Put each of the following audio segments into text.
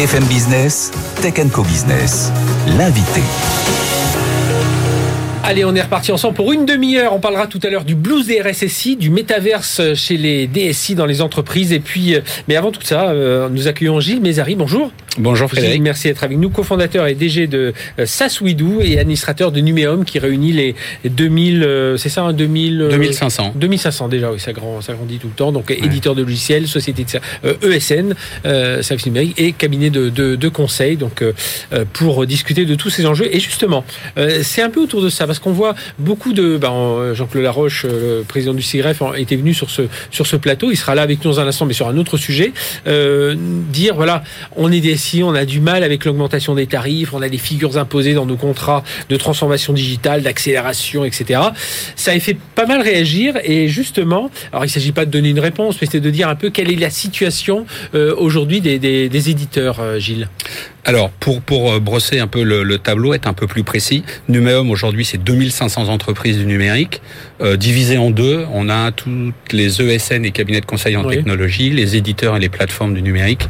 BFM Business, Tech Co Business, l'invité. Allez, on est reparti ensemble pour une demi-heure. On parlera tout à l'heure du blues des RSSI, du métaverse chez les DSI dans les entreprises. Et puis, euh, mais avant tout ça, euh, nous accueillons Gilles Mézari. Bonjour. Bonjour Frédéric. Gilles, merci d'être avec nous, cofondateur et DG de euh, Saswidou et administrateur de Numéum qui réunit les 2000, c'est ça, 2000 2500. 2500 déjà, oui, ça, grand, ça grandit tout le temps. Donc, éditeur de logiciels, société de ESN, service numérique et cabinet de, de, de conseil. Donc, pour discuter de tous ces enjeux. Et justement, c'est un peu autour de ça parce qu'on voit beaucoup de. Ben, Jean-Claude Laroche, euh, le président du CIGREF, était venu sur ce, plateau. Il sera là avec nous dans un instant, mais sur un autre sujet. Euh, dire voilà, on est DSI, on a du mal avec l'augmentation des tarifs, on a des figures imposées dans nos contrats de transformation digitale, d'accélération, etc. Ça a fait pas mal réagir et justement, alors il ne s'agit pas de donner une réponse, mais c'est de dire un peu quelle est la situation euh, aujourd'hui des, éditeurs, Gilles. Alors, pour, euh, brosser un peu le, tableau, être un peu plus précis, Numéum aujourd'hui c'est 2500 entreprises du numérique, euh, divisées en deux. On a toutes les ESN et cabinets de conseil en technologie, les éditeurs et les plateformes du numérique.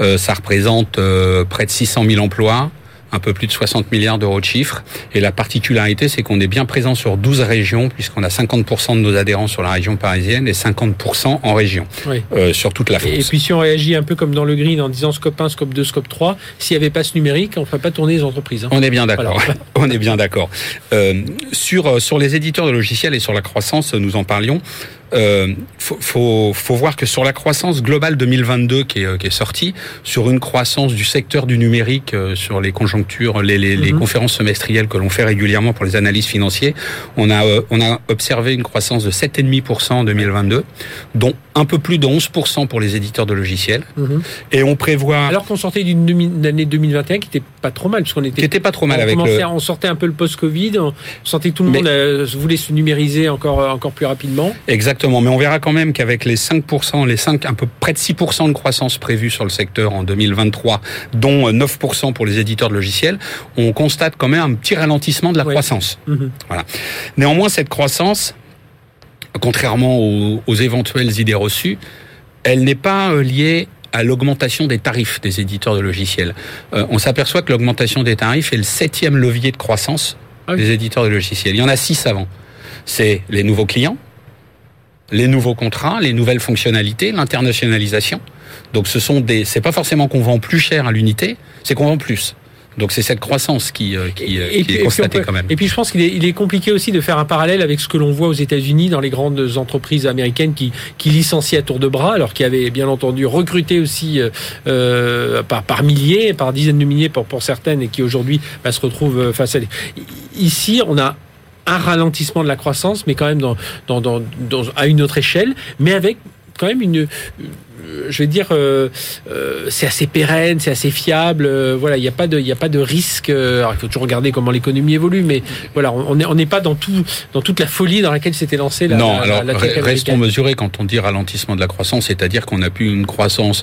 Euh, ça représente euh, près de 600 000 emplois, un peu plus de 60 milliards d'euros de chiffre. Et la particularité, c'est qu'on est bien présent sur 12 régions, puisqu'on a 50% de nos adhérents sur la région parisienne et 50% en région, euh, sur toute la France. Et puis si on réagit un peu comme dans le green en disant scope 1, scope 2, scope 3, s'il n'y avait pas ce numérique, on ne ferait pas tourner les entreprises. Hein. On est bien d'accord. on est bien d'accord. Euh, sur, euh, sur les éditeurs de logiciels et sur la croissance, nous en parlions euh, faut, faut, faut, voir que sur la croissance globale 2022 qui est, euh, qui est sortie, sur une croissance du secteur du numérique, euh, sur les conjonctures, les, les, les mhm. conférences semestrielles que l'on fait régulièrement pour les analyses financières, on a, euh, on a observé une croissance de 7,5% en 2022, dont un peu plus de 11% pour les éditeurs de logiciels. Mhm. Et on prévoit... Alors qu'on sortait d'une année 2021 qui était pas trop mal, parce qu'on était... Qui était pas trop mal on avec le... On sortait un peu le post-Covid, on sentait que tout le monde voulait se numériser encore, encore plus rapidement. Exactement mais on verra quand même qu'avec les 5%, les 5, un peu près de 6% de croissance prévue sur le secteur en 2023, dont 9% pour les éditeurs de logiciels, on constate quand même un petit ralentissement de la croissance. Mhm. Voilà. Néanmoins, cette croissance, contrairement aux, éventuelles idées reçues, elle n'est pas euh, liée à l'augmentation des tarifs des éditeurs de logiciels. Euh, on s'aperçoit que l'augmentation des tarifs est le septième levier de croissance ah des éditeurs de logiciels. Il y en a six avant. C'est les nouveaux clients, les nouveaux contrats, les nouvelles fonctionnalités, l'internationalisation. Donc ce sont des, c'est pas forcément qu'on vend plus cher à l'unité, c'est qu'on vend plus. Donc c'est cette croissance qui, euh, qui, euh, est constatée quand même. Et puis je pense qu'il est, il est compliqué aussi de faire un parallèle avec ce que l'on voit aux États-Unis dans les grandes entreprises américaines qui, qui licencient à tour de bras, alors qu'ils avaient bien entendu recruté aussi euh, par, par milliers, par dizaines de milliers pour, pour certaines, et qui aujourd'hui bah, se retrouvent face à. Ici, on a un ralentissement de la croissance, mais quand même dans, dans, dans, à une autre échelle, mais avec quand même une je vais dire, euh, euh, c'est assez pérenne, c'est assez fiable. Euh, voilà, il n'y a pas de, il a pas de risque. alors, il faut toujours regarder comment l'économie évolue, mais voilà, on n'est on pas dans tout, dans toute la folie dans laquelle s'était lancée la. Non, alors restons mesurés quand on dit ralentissement de la croissance, c'est-à-dire qu'on a pu une croissance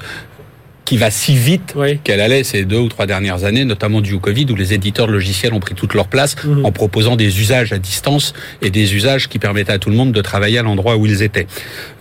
qui va si vite qu'elle allait ces deux ou trois dernières années, notamment du Covid, où les éditeurs de logiciels ont pris toute leur place mhm. en proposant des usages à distance et des usages qui permettaient à tout le monde de travailler à l'endroit où ils étaient.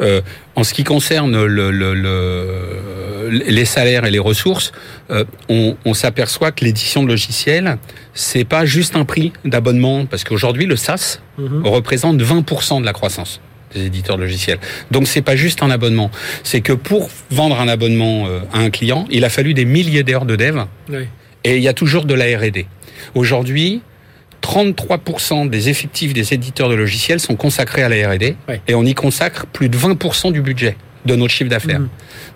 Euh, en ce qui concerne le, le, le, les salaires et les ressources, euh, on, on s'aperçoit que l'édition de logiciels, c'est pas juste un prix d'abonnement, parce qu'aujourd'hui le SaaS mhm. représente 20% de la croissance des éditeurs de logiciels. Donc c'est pas juste un abonnement, c'est que pour vendre un abonnement euh, à un client, il a fallu des milliers d'heures de dev. Et il y a toujours de la R&D. Aujourd'hui, 33% des effectifs des éditeurs de logiciels sont consacrés à la R&D et on y consacre plus de 20% du budget de notre chiffre d'affaires. Mhm.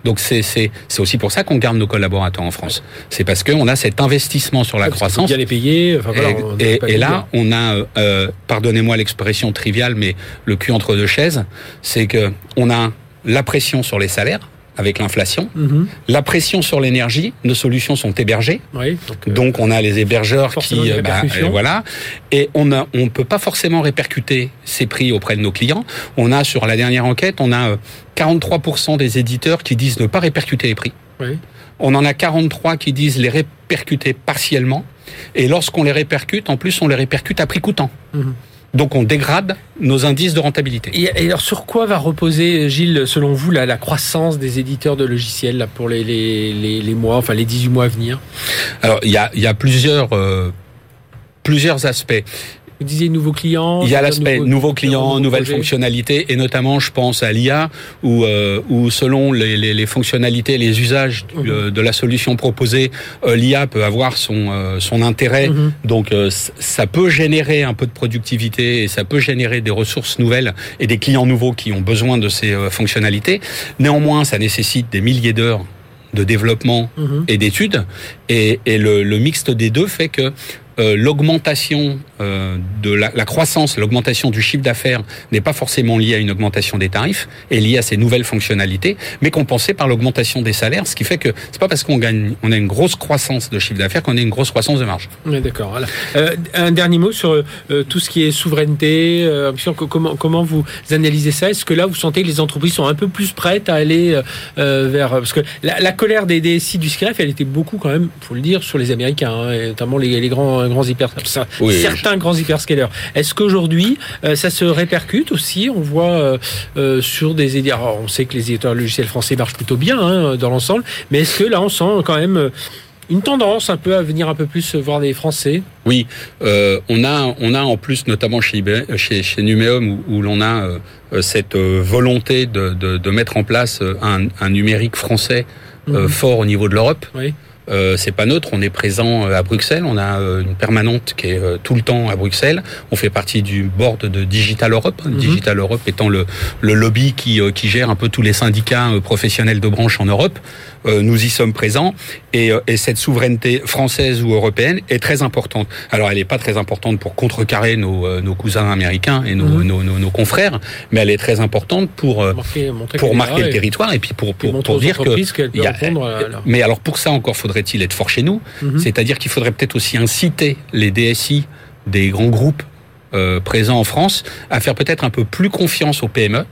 Donc c'est c'est c'est aussi pour ça qu'on garde nos collaborateurs en France. C'est parce qu'on a cet investissement sur la croissance. Bien les payer. Enfin, voilà, et, et, là, on a, euh, pardonnez-moi l'expression triviale, mais le cul entre deux chaises, c'est que on a la pression sur les salaires avec l'inflation. Mhm. La pression sur l'énergie, nos solutions sont hébergées. Oui, donc, euh, on a les hébergeurs qui, euh, bah, euh, voilà, et on ne on peut pas forcément répercuter ces prix auprès de nos clients. On a sur la dernière enquête, on a 43% des éditeurs qui disent ne pas répercuter les prix. Oui. On en a 43 qui disent les répercuter partiellement. Et lorsqu'on les répercute, en plus, on les répercute à prix coûtant. Mhm. Donc on dégrade nos indices de rentabilité. Et, alors sur quoi va reposer, Gilles, selon vous, la, la croissance des éditeurs de logiciels là, pour les, les, les, mois, enfin les 18 mois à venir? Alors il y a, il y a plusieurs, euh, plusieurs aspects. Vous disiez nouveaux clients. Il y a l'aspect nouveaux, clients, nouvelles fonctionnalités, et notamment, je pense à l'IA, où, euh, où selon les, les, les, fonctionnalités, les usages mhm. euh, de la solution proposée, euh, l'IA peut avoir son euh, son intérêt. Mhm. Donc, ça peut générer un peu de productivité et ça peut générer des ressources nouvelles et des clients nouveaux qui ont besoin de ces fonctionnalités. Néanmoins, ça nécessite des milliers d'heures de développement mhm. et d'études. Et, et le, le, mixte des deux fait que euh, l'augmentation euh, de la, croissance, l'augmentation du chiffre d'affaires n'est pas forcément liée à une augmentation des tarifs, est liée à ces nouvelles fonctionnalités, mais compensée par l'augmentation des salaires, ce qui fait que c'est pas parce qu'on gagne, on a une grosse croissance de chiffre d'affaires qu'on a une grosse croissance de marge. Oui, d'accord. Euh, un dernier mot sur tout ce qui est souveraineté. Comment comment vous analysez ça? Est-ce que là vous sentez que les entreprises sont un peu plus prêtes à aller vers parce que la, colère des DSI du SCREF, elle était beaucoup quand même, faut le dire, sur les Américains, hein, notamment les grands grands hyper, certains grands hyperscalers. Est-ce qu'aujourd'hui euh, ça se répercute aussi On voit euh, euh, sur des éditeurs. On sait que les éditeurs logiciels français marchent plutôt bien hein, dans l'ensemble, mais est-ce que là on sent quand même une tendance un peu à venir un peu plus voir les Français? Oui, on a on a en plus notamment chez chez, chez Numéum où, l'on a cette volonté de, de, mettre en place un, un numérique français mhm. fort au niveau de l'Europe. Oui. Euh, c'est pas neutre, on est présent euh, à Bruxelles, on a euh, une permanente qui est euh, tout le temps à Bruxelles. On fait partie du board de Digital Europe, mhm. Digital Europe étant le, le lobby qui, qui gère un peu tous les syndicats professionnels de branche en Europe. Nous y sommes présents et, et, cette souveraineté française ou européenne est très importante. Alors elle n'est pas très importante pour contrecarrer nos, nos cousins américains et nos, mhm. nos, nos, nos, confrères, mais elle est très importante pour marquer, pour marquer le territoire et puis pour, pour, pour dire que... Y a, mais alors pour ça encore faudrait faudrait-il être fort chez nous mhm. C'est-à-dire qu'il faudrait peut-être aussi inciter les DSI des grands groupes euh, présents en France à faire peut-être un peu plus confiance aux PME,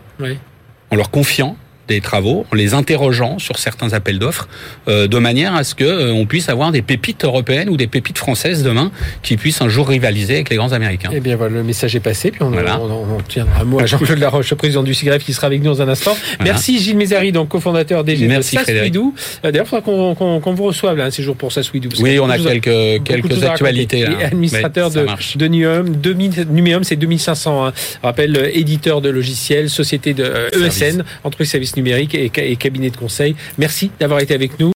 en leur confiant des travaux en les interrogeant sur certains appels d'offres euh, de manière à ce que euh, on puisse avoir des pépites européennes ou des pépites françaises demain qui puissent un jour rivaliser avec les grands américains. Eh bien voilà, le message est passé puis on, voilà. on, tiendra un mot à Jean-Claude Laroche, président du CIGREF qui sera avec nous dans un instant. Merci Gilles Mézari, donc cofondateur des Merci de Sassuidou. Euh, d'ailleurs, il faudra qu'on vous reçoive là un séjour pour Sassuidou. Oui, on a quelques quelques actualités là. Administrateur de, de Numéum, Numéum c'est 2500 hein. rappelle éditeur de logiciels, société de ESN, entreprise services numériques et, et cabinet de conseil. Merci d'avoir été avec nous.